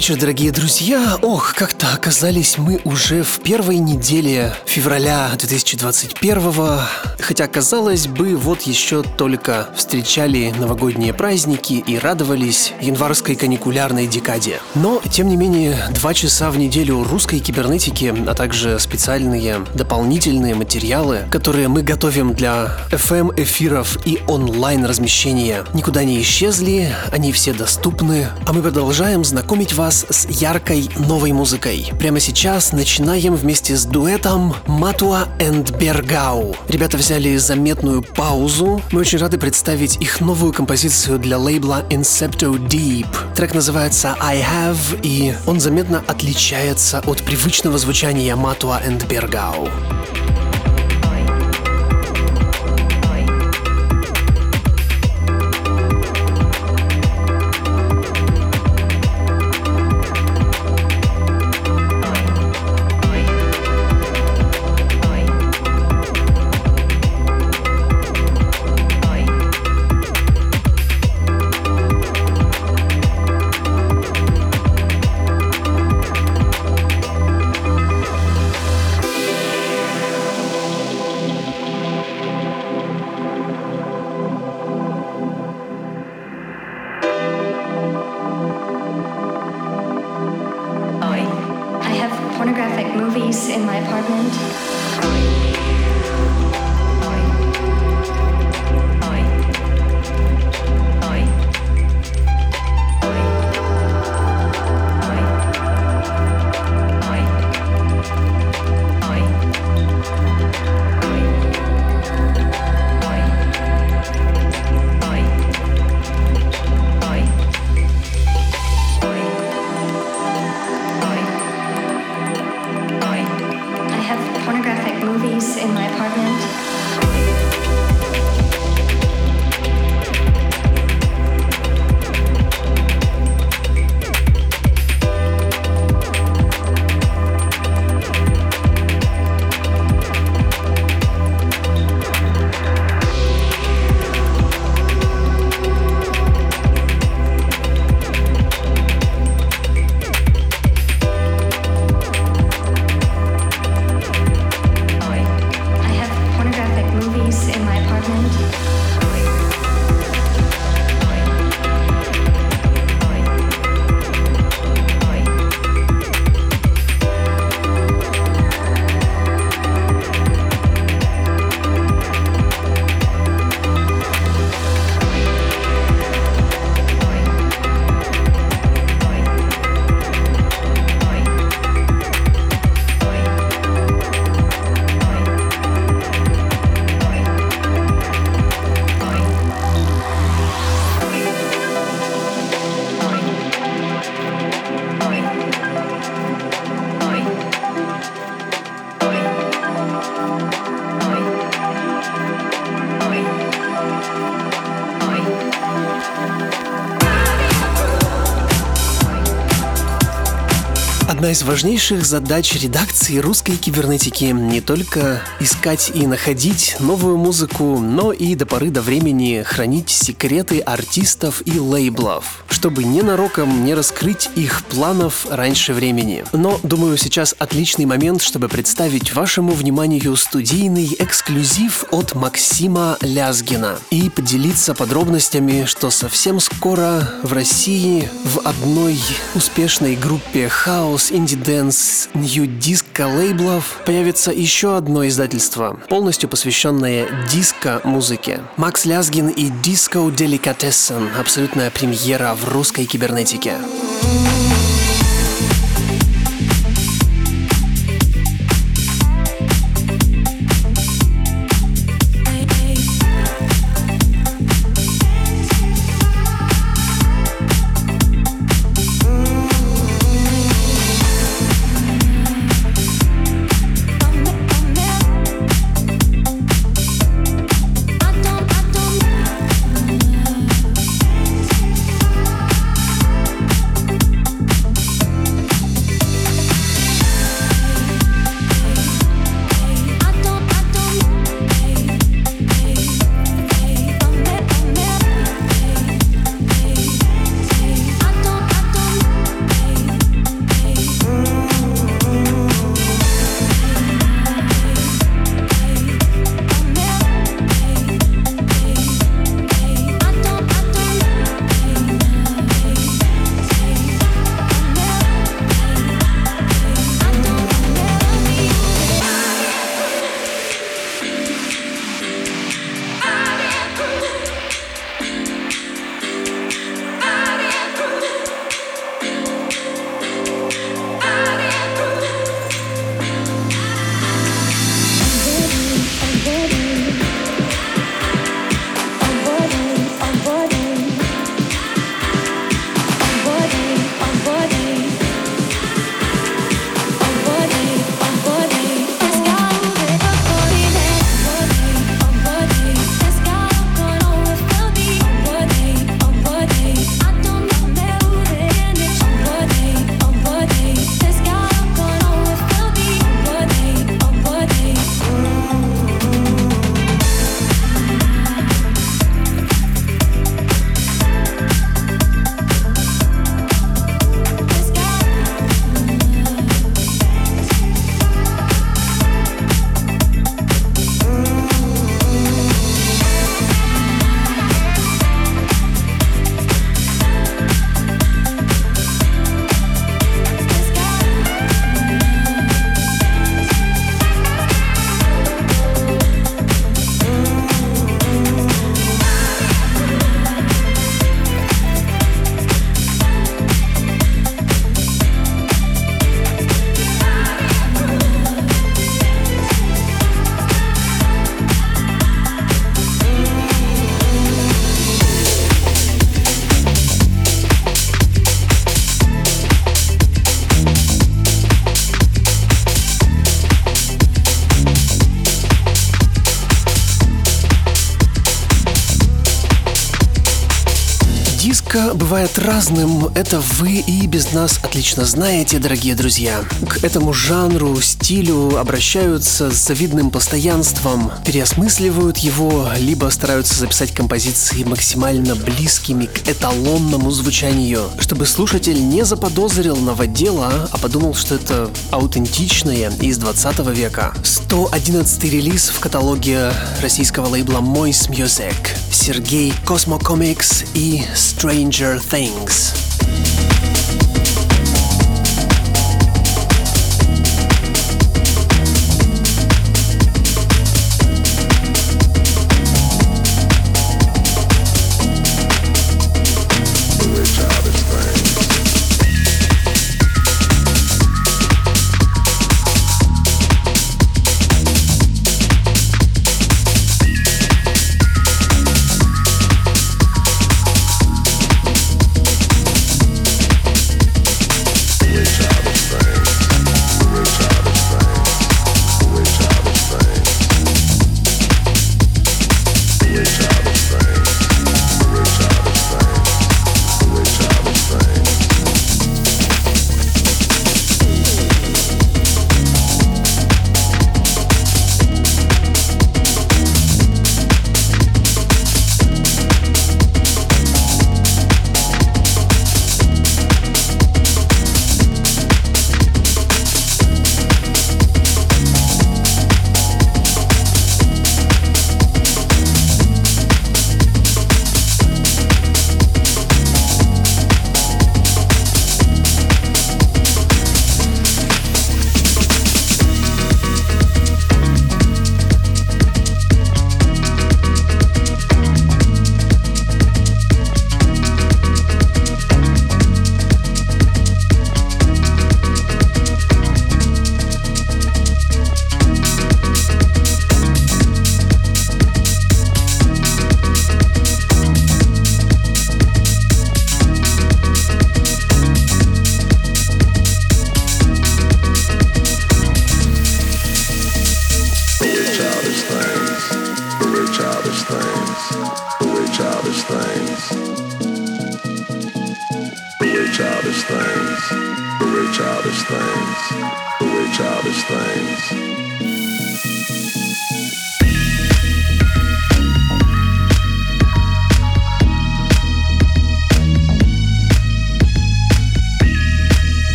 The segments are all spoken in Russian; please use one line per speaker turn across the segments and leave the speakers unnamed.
Вечер, дорогие друзья. Ох, как-то оказались мы уже в первой неделе февраля 2021 Хотя, казалось бы, вот еще только встречали новогодние праздники и радовались январской каникулярной декаде. Но, тем не менее, два часа в неделю русской кибернетики, а также специальные дополнительные материалы, которые мы готовим для FM-эфиров и онлайн-размещения, никуда не исчезли, они все доступны, а мы продолжаем знакомить познакомить вас с яркой новой музыкой. Прямо сейчас начинаем вместе с дуэтом Матуа and Бергау. Ребята взяли заметную паузу. Мы очень рады представить их новую композицию для лейбла Incepto Deep. Трек называется I Have, и он заметно отличается от привычного звучания Матуа and Бергау. Одна из важнейших задач редакции русской кибернетики. Не только искать и находить новую музыку, но и до поры до времени хранить секреты артистов и лейблов, чтобы ненароком не раскрыть их планов раньше времени. Но, думаю, сейчас отличный момент, чтобы представить вашему вниманию студийный эксклюзив от Максима Лязгина и поделиться подробностями, что совсем скоро в России в одной успешной группе хаус, инди-дэнс, нью-диско лейблов появится еще одно издательство, полностью посвященное диско-музыке. Макс Лязгин и Disco Delicatessen – абсолютная премьера в русской кибернетике. Бывает разным, это вы и без нас отлично знаете, дорогие друзья. К этому жанру, стилю обращаются с завидным постоянством, переосмысливают его, либо стараются записать композиции максимально близкими к эталонному звучанию, чтобы слушатель не заподозрил новодела, а подумал, что это аутентичное из 20 века. 111 релиз в каталоге российского лейбла Moist Music. Сергей Cosmo Comics и Stranger Things.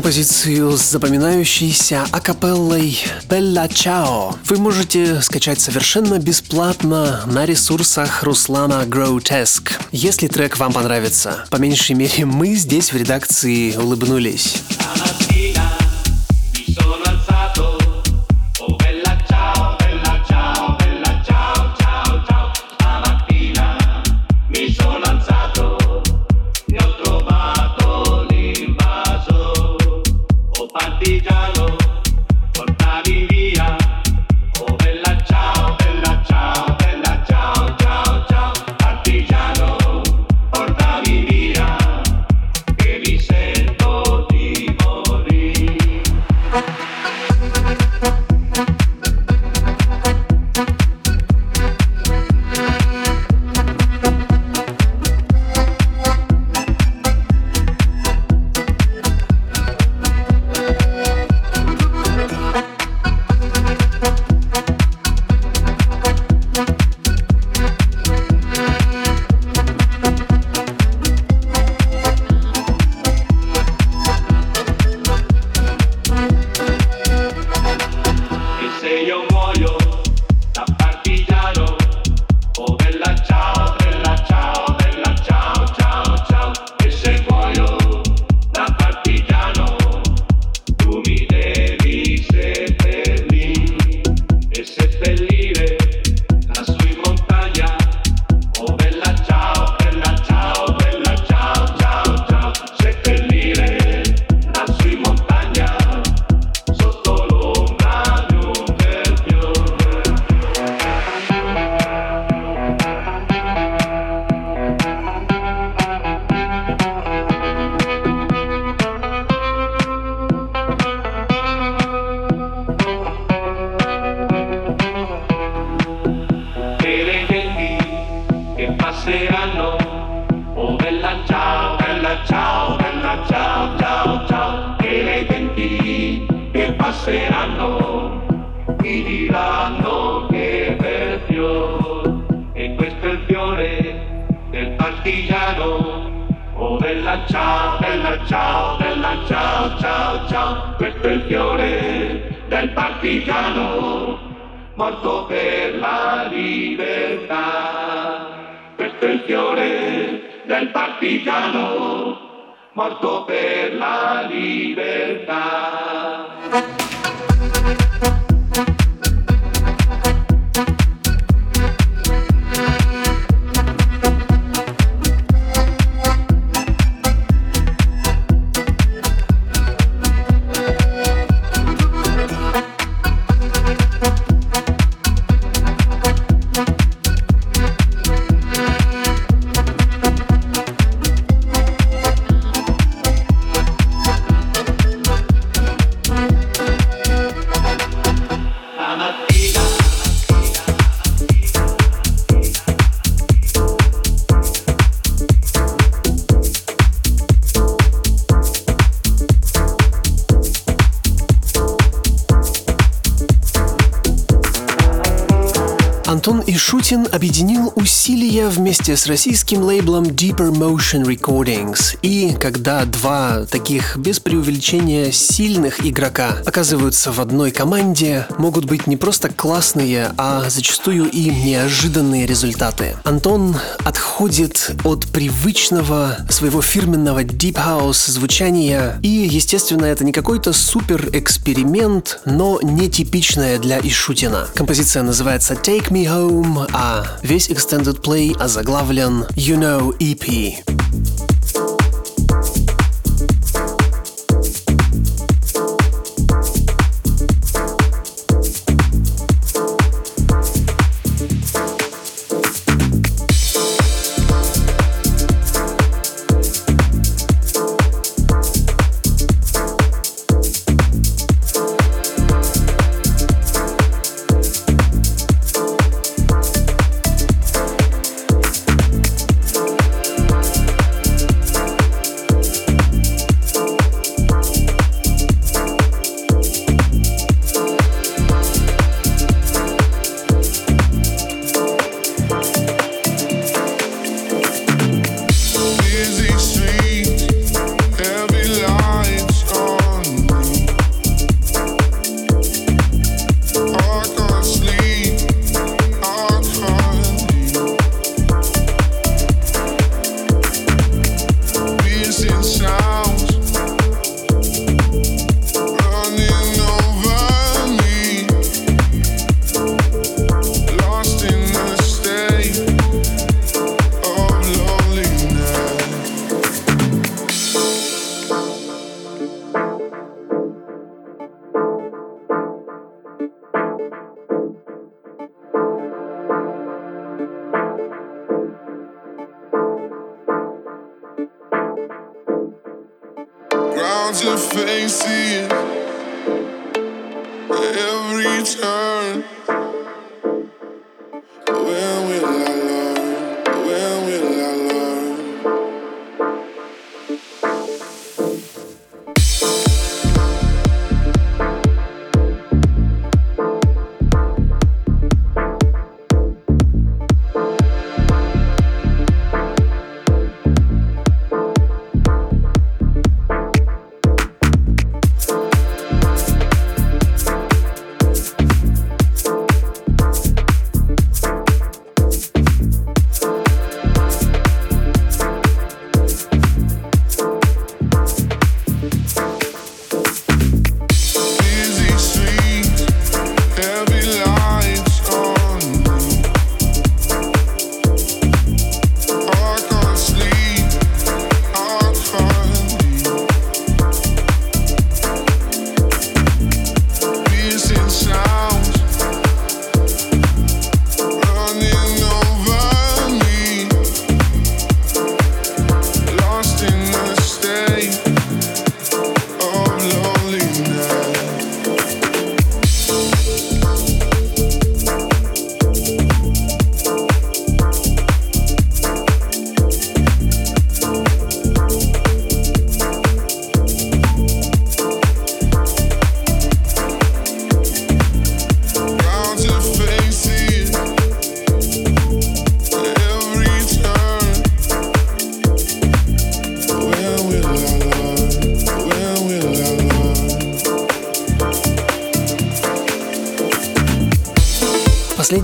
Композицию с запоминающейся акапеллой «Белла Чао» вы можете скачать совершенно бесплатно на ресурсах Руслана Grotesque. Если трек вам понравится, по меньшей мере мы здесь в редакции улыбнулись. Антон Ишутин объединил усилия вместе с российским лейблом Deeper Motion Recordings. И когда два таких без преувеличения сильных игрока оказываются в одной команде, могут быть не просто классные, а зачастую и неожиданные результаты. Антон отходит от привычного своего фирменного Deep House звучания, и, естественно, это не какой-то супер эксперимент, но нетипичное для Ишутина. Композиция называется Take Me Home, а весь Extended Play озаглавлен You Know EP.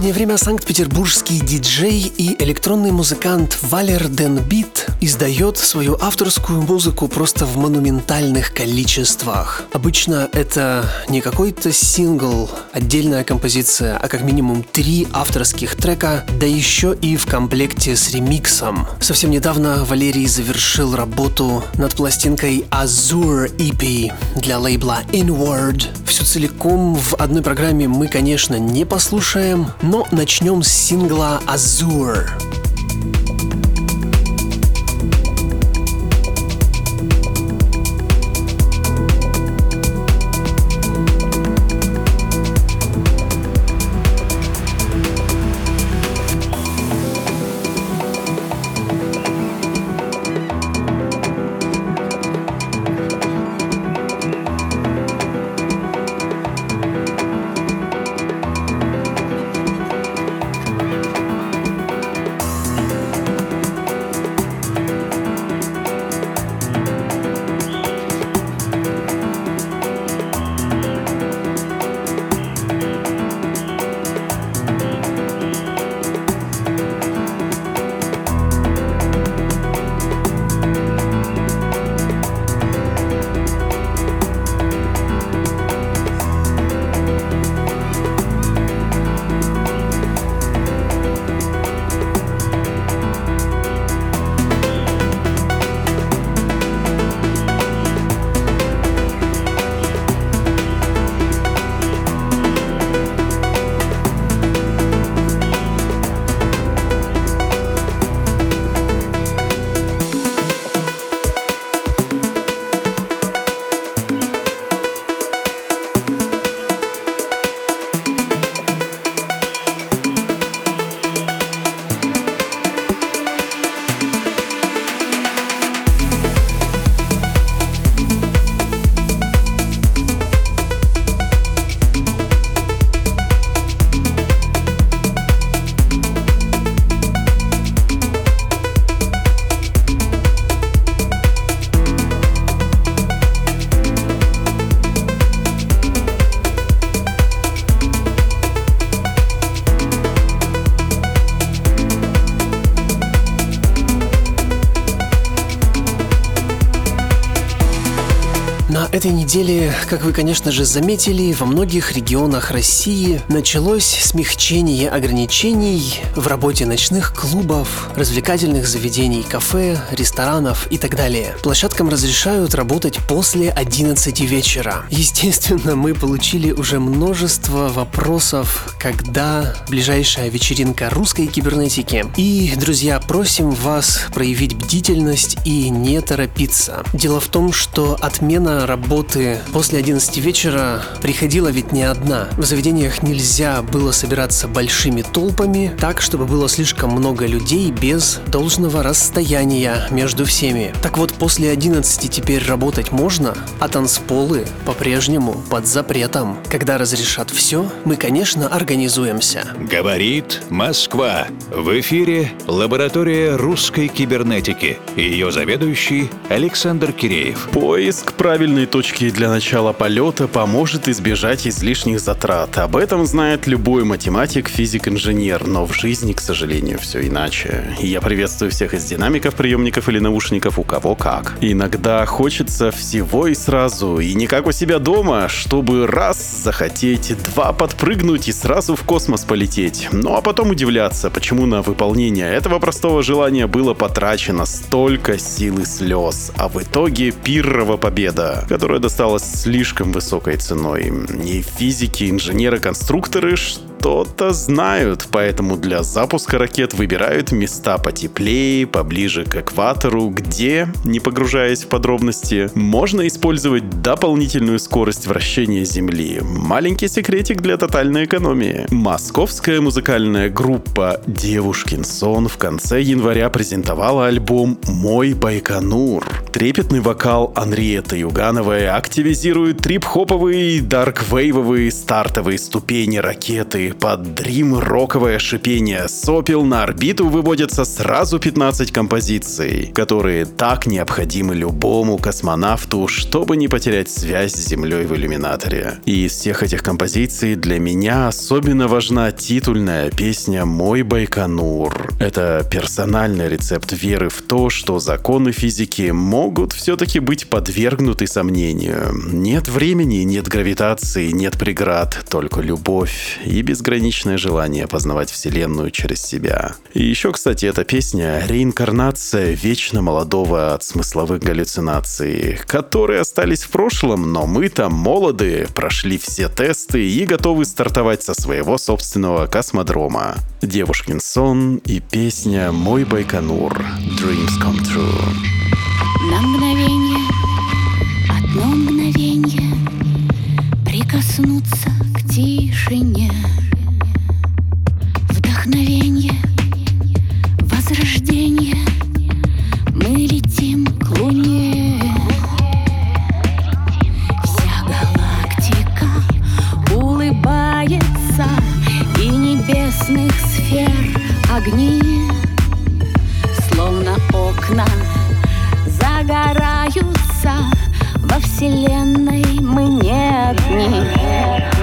Последнее время санкт-петербургский диджей и электронный музыкант Валер Денбит издает свою авторскую музыку просто в монументальных количествах. Обычно это не какой-то сингл, отдельная композиция, а как минимум три авторских трека, да еще и в комплекте с ремиксом. Совсем недавно Валерий завершил работу над пластинкой Azure EP для лейбла Inward. Всю целиком в одной программе мы, конечно, не послушаем, но начнем с сингла Azure. Этой неделе, как вы, конечно же, заметили, во многих регионах России началось смягчение ограничений в работе ночных клубов, развлекательных заведений, кафе, ресторанов и так далее. Площадкам разрешают работать после 11 вечера. Естественно, мы получили уже множество вопросов, когда ближайшая вечеринка русской кибернетики. И, друзья, просим вас проявить бдительность и не торопиться. Дело в том, что отмена работы после 11 вечера приходила ведь не одна. В заведениях нельзя было собираться большими толпами, так, чтобы было слишком много людей без должного расстояния между всеми. Так вот, после 11 теперь работать можно, а танцполы по-прежнему под запретом. Когда разрешат все, мы, конечно, организуемся.
Говорит Москва. В эфире лаборатория русской кибернетики. Ее заведующий Александр Киреев.
Поиск правильной точки для начала полета поможет избежать излишних затрат. Об этом знает любой математик, физик, инженер, но в жизни, к сожалению, все иначе. Я приветствую всех из динамиков, приемников или наушников, у кого как. Иногда хочется всего и сразу, и не как у себя дома, чтобы раз захотеть, два подпрыгнуть и сразу в космос полететь. Ну а потом удивляться, почему на выполнение этого простого желания было потрачено столько сил и слез, а в итоге пиррова победа, которая досталась слишком высокой ценой. И физики, инженеры, конструкторы что-то знают, поэтому для запуска ракет выбирают места потеплее, поближе к экватору, где, не погружаясь в подробности, можно использовать дополнительную скорость вращения Земли. Маленький секретик для тотальной экономии. Московская музыкальная группа «Девушкин сон» в конце января презентовала альбом «Мой Байконур». Трепетный вокал Анриета Юганова новое активизирует трип-хоповые, дарк-вейвовые стартовые ступени ракеты под дрим-роковое шипение сопел на орбиту выводятся сразу 15 композиций, которые так необходимы любому космонавту, чтобы не потерять связь с Землей в иллюминаторе. И из всех этих композиций для меня особенно важна титульная песня «Мой Байконур». Это персональный рецепт веры в то, что законы физики могут все-таки быть подвергнуты сомнению. Нет времени, нет гравитации, нет преград, только любовь и безграничное желание познавать Вселенную через себя. И еще, кстати, эта песня — реинкарнация вечно молодого от смысловых галлюцинаций, которые остались в прошлом, но мы-то молоды, прошли все тесты и готовы стартовать со своего собственного космодрома. Девушкин сон и песня «Мой Байконур» Dreams Come True.
На мгновение, одно мгновение Прикоснуться огни Словно окна загораются. Во вселенной мы не одни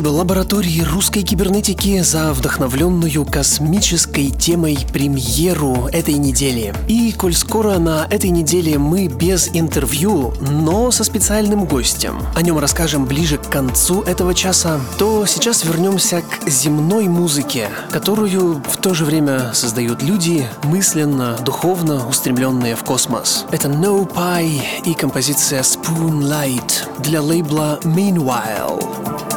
Спасибо лаборатории русской кибернетики за вдохновленную космической темой премьеру этой недели. И коль скоро на этой неделе мы без интервью, но со специальным гостем, о нем расскажем ближе к концу этого часа, то сейчас вернемся к земной музыке, которую в то же время создают люди, мысленно, духовно устремленные в космос. Это No Pie и композиция Spoonlight для лейбла Meanwhile.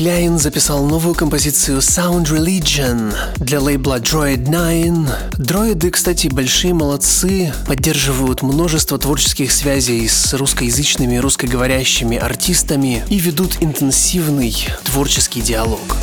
Кляйн записал новую композицию Sound Religion для лейбла Droid 9. Дроиды, кстати, большие молодцы, поддерживают множество творческих связей с русскоязычными русскоговорящими артистами и ведут интенсивный творческий диалог.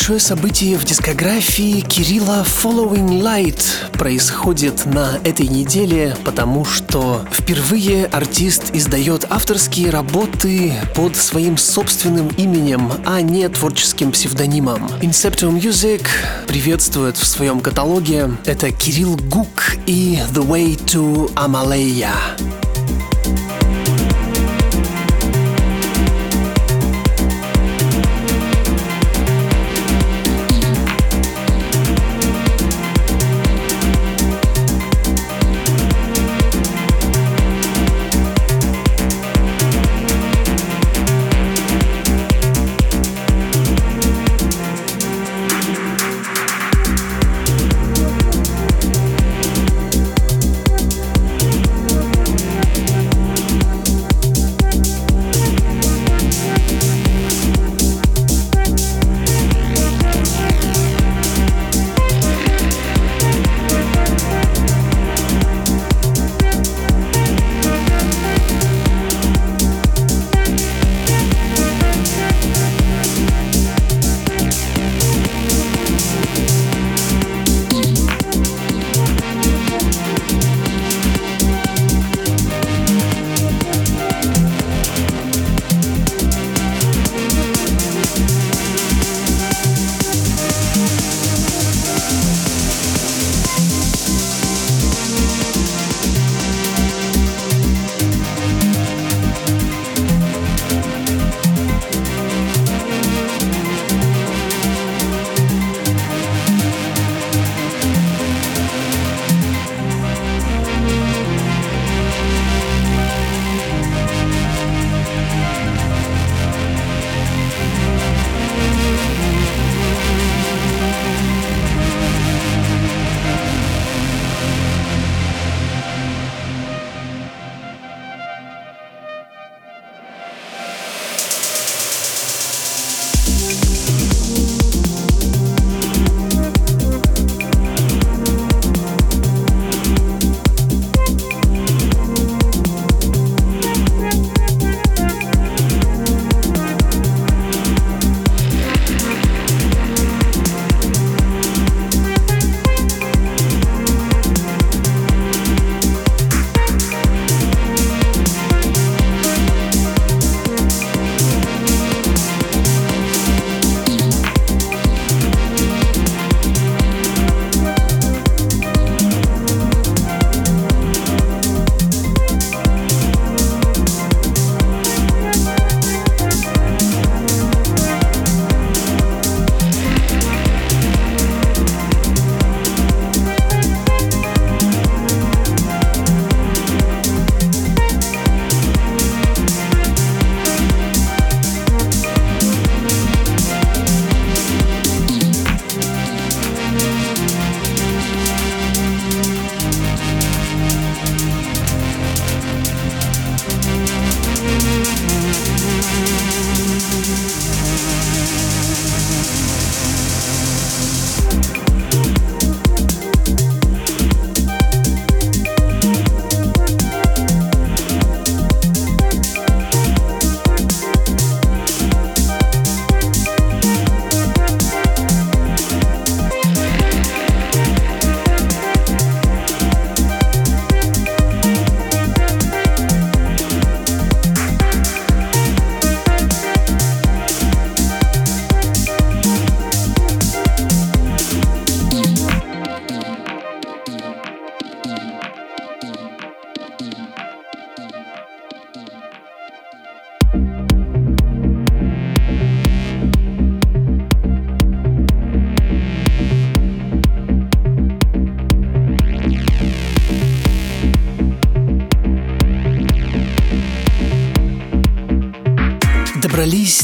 Большое событие в дискографии Кирилла Following Light происходит на этой неделе, потому что впервые артист издает авторские работы под своим собственным именем, а не творческим псевдонимом. Incepto Music приветствует в своем каталоге это Кирилл Гук и The Way to Amalaya.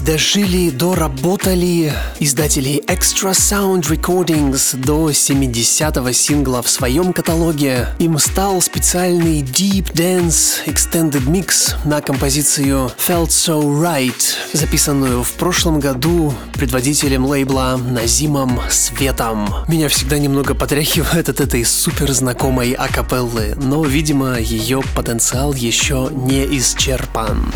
Дожили, доработали издатели Extra Sound Recordings до 70-го сингла в своем каталоге. Им стал специальный Deep Dance Extended Mix на композицию Felt So Right, записанную в прошлом году предводителем лейбла Назимом Светом. Меня всегда немного потряхивает от этой супер знакомой акапеллы, но, видимо, ее потенциал еще не исчерпан.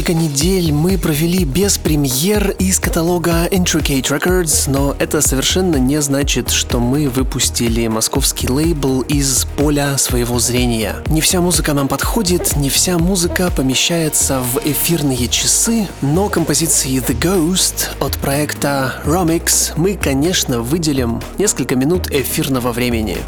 Несколько недель мы провели без премьер из каталога Intricate Records, но это совершенно не значит, что мы выпустили московский лейбл из поля своего зрения. Не вся музыка нам подходит, не вся музыка помещается в эфирные часы, но композиции The Ghost от проекта Romix мы, конечно, выделим несколько минут эфирного времени.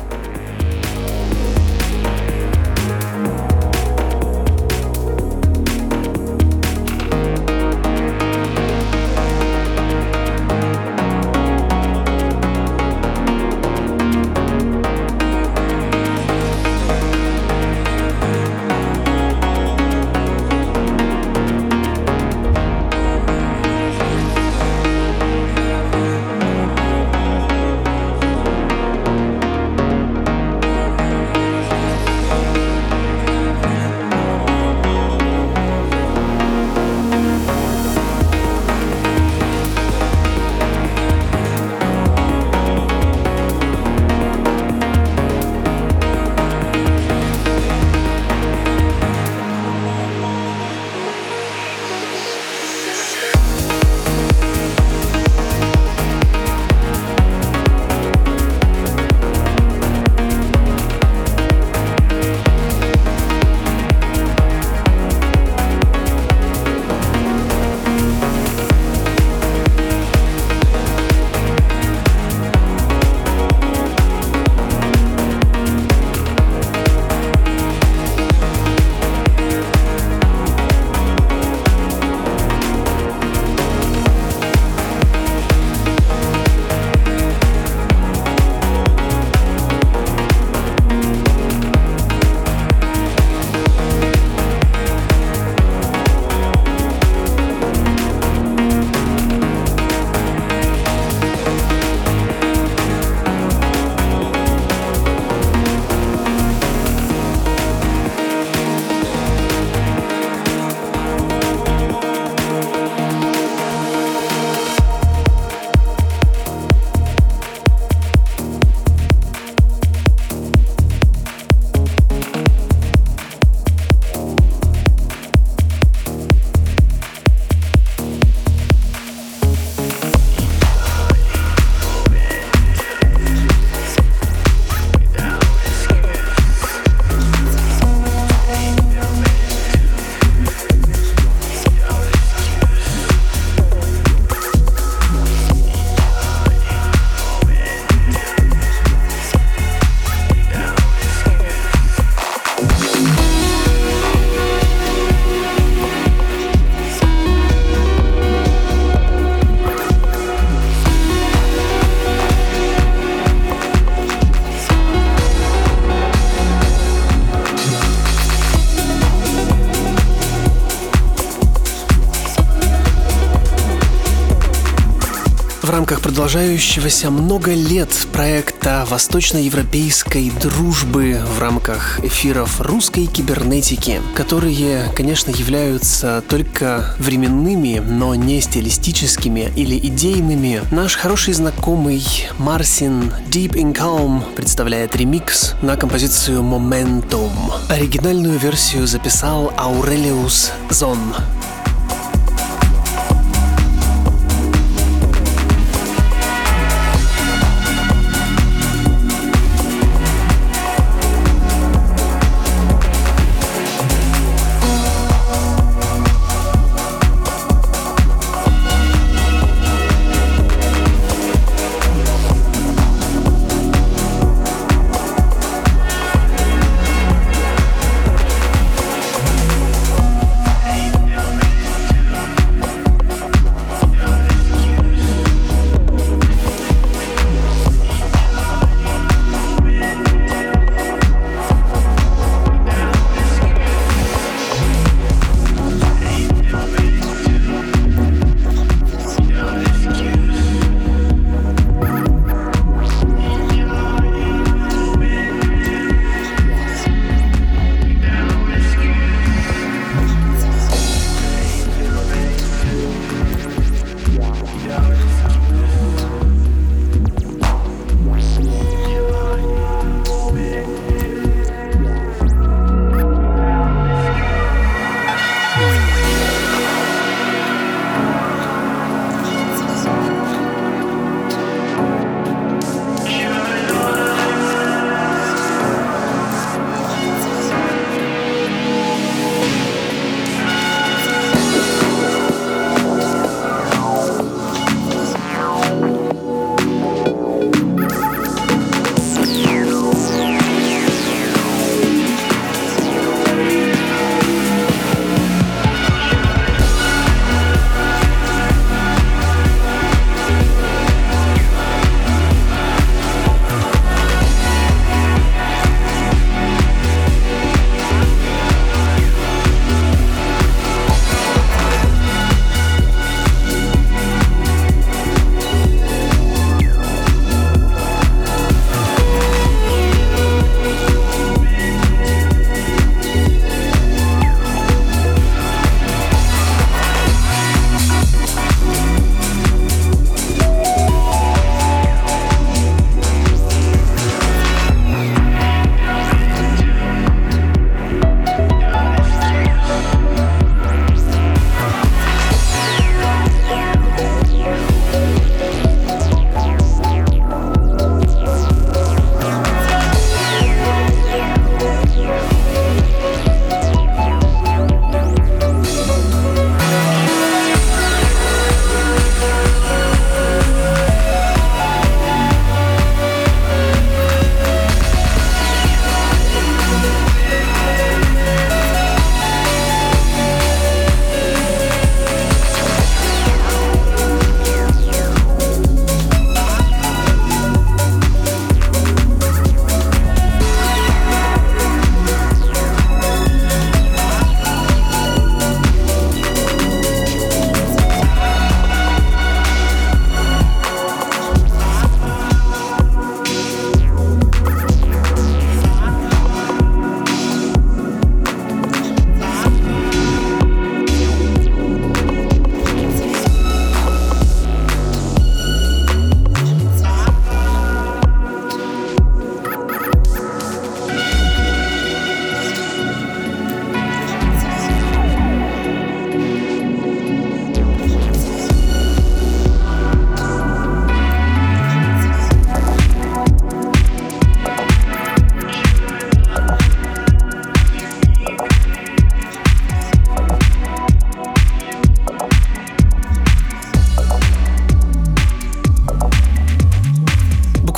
Продолжающегося много лет проекта восточноевропейской дружбы в рамках эфиров русской кибернетики, которые, конечно, являются только временными, но не стилистическими или идейными. Наш хороший знакомый Марсин Deep in Calm представляет ремикс на композицию Momentum. Оригинальную версию записал Аурелиус Зон.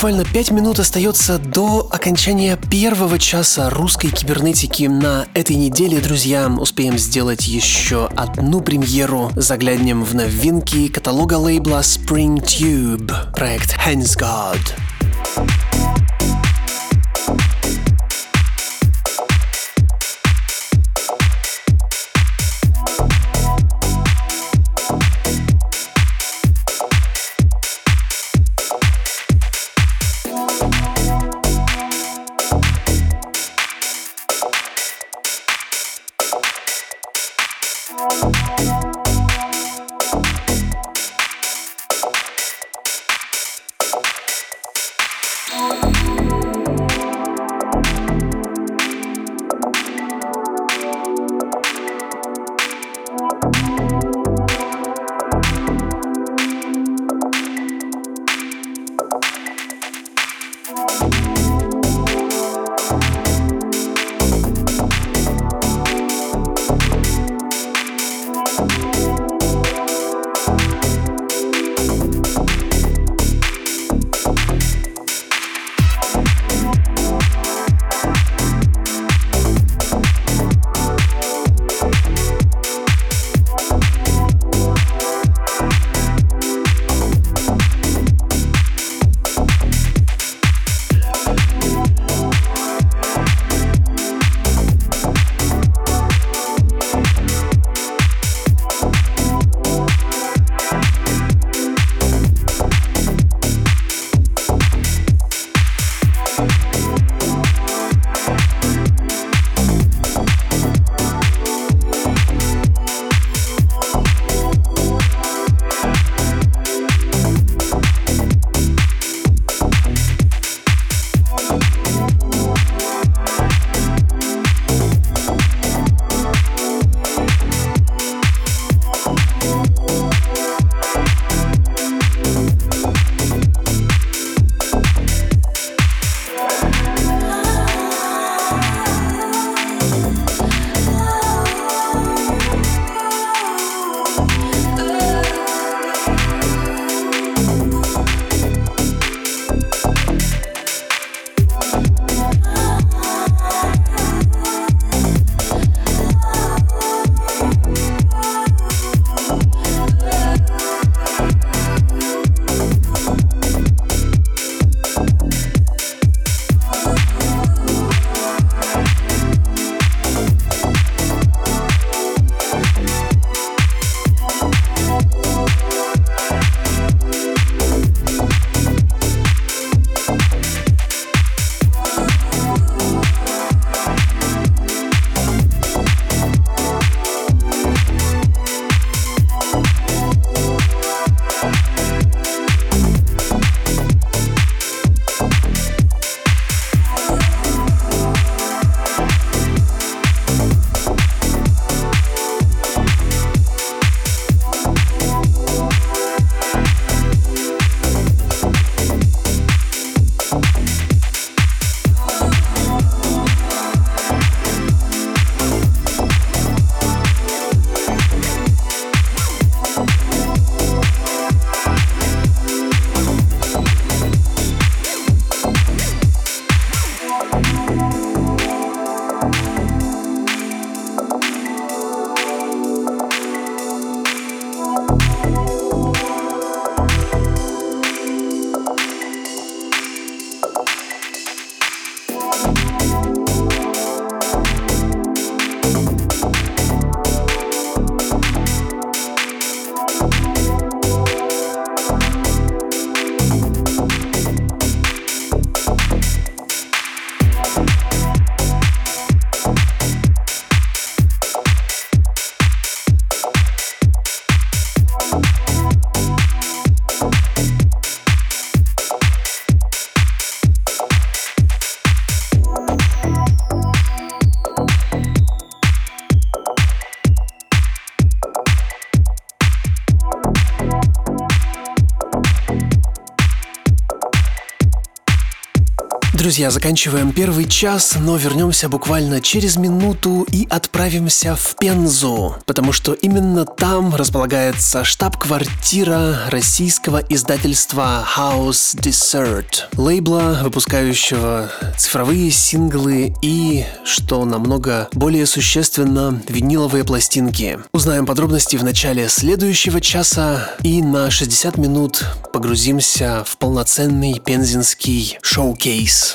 Буквально 5 минут остается до окончания первого часа русской кибернетики на этой неделе, друзья. Успеем сделать еще одну премьеру. Заглянем в новинки каталога лейбла Spring Tube, проект Hands God. Друзья, заканчиваем первый час, но вернемся буквально через минуту и отправимся в Пензу, потому что именно там располагается штаб-квартира российского издательства House Dessert, лейбла, выпускающего цифровые синглы и, что намного более существенно, виниловые пластинки. Узнаем подробности в начале следующего часа и на 60 минут погрузимся в полноценный пензенский шоу-кейс.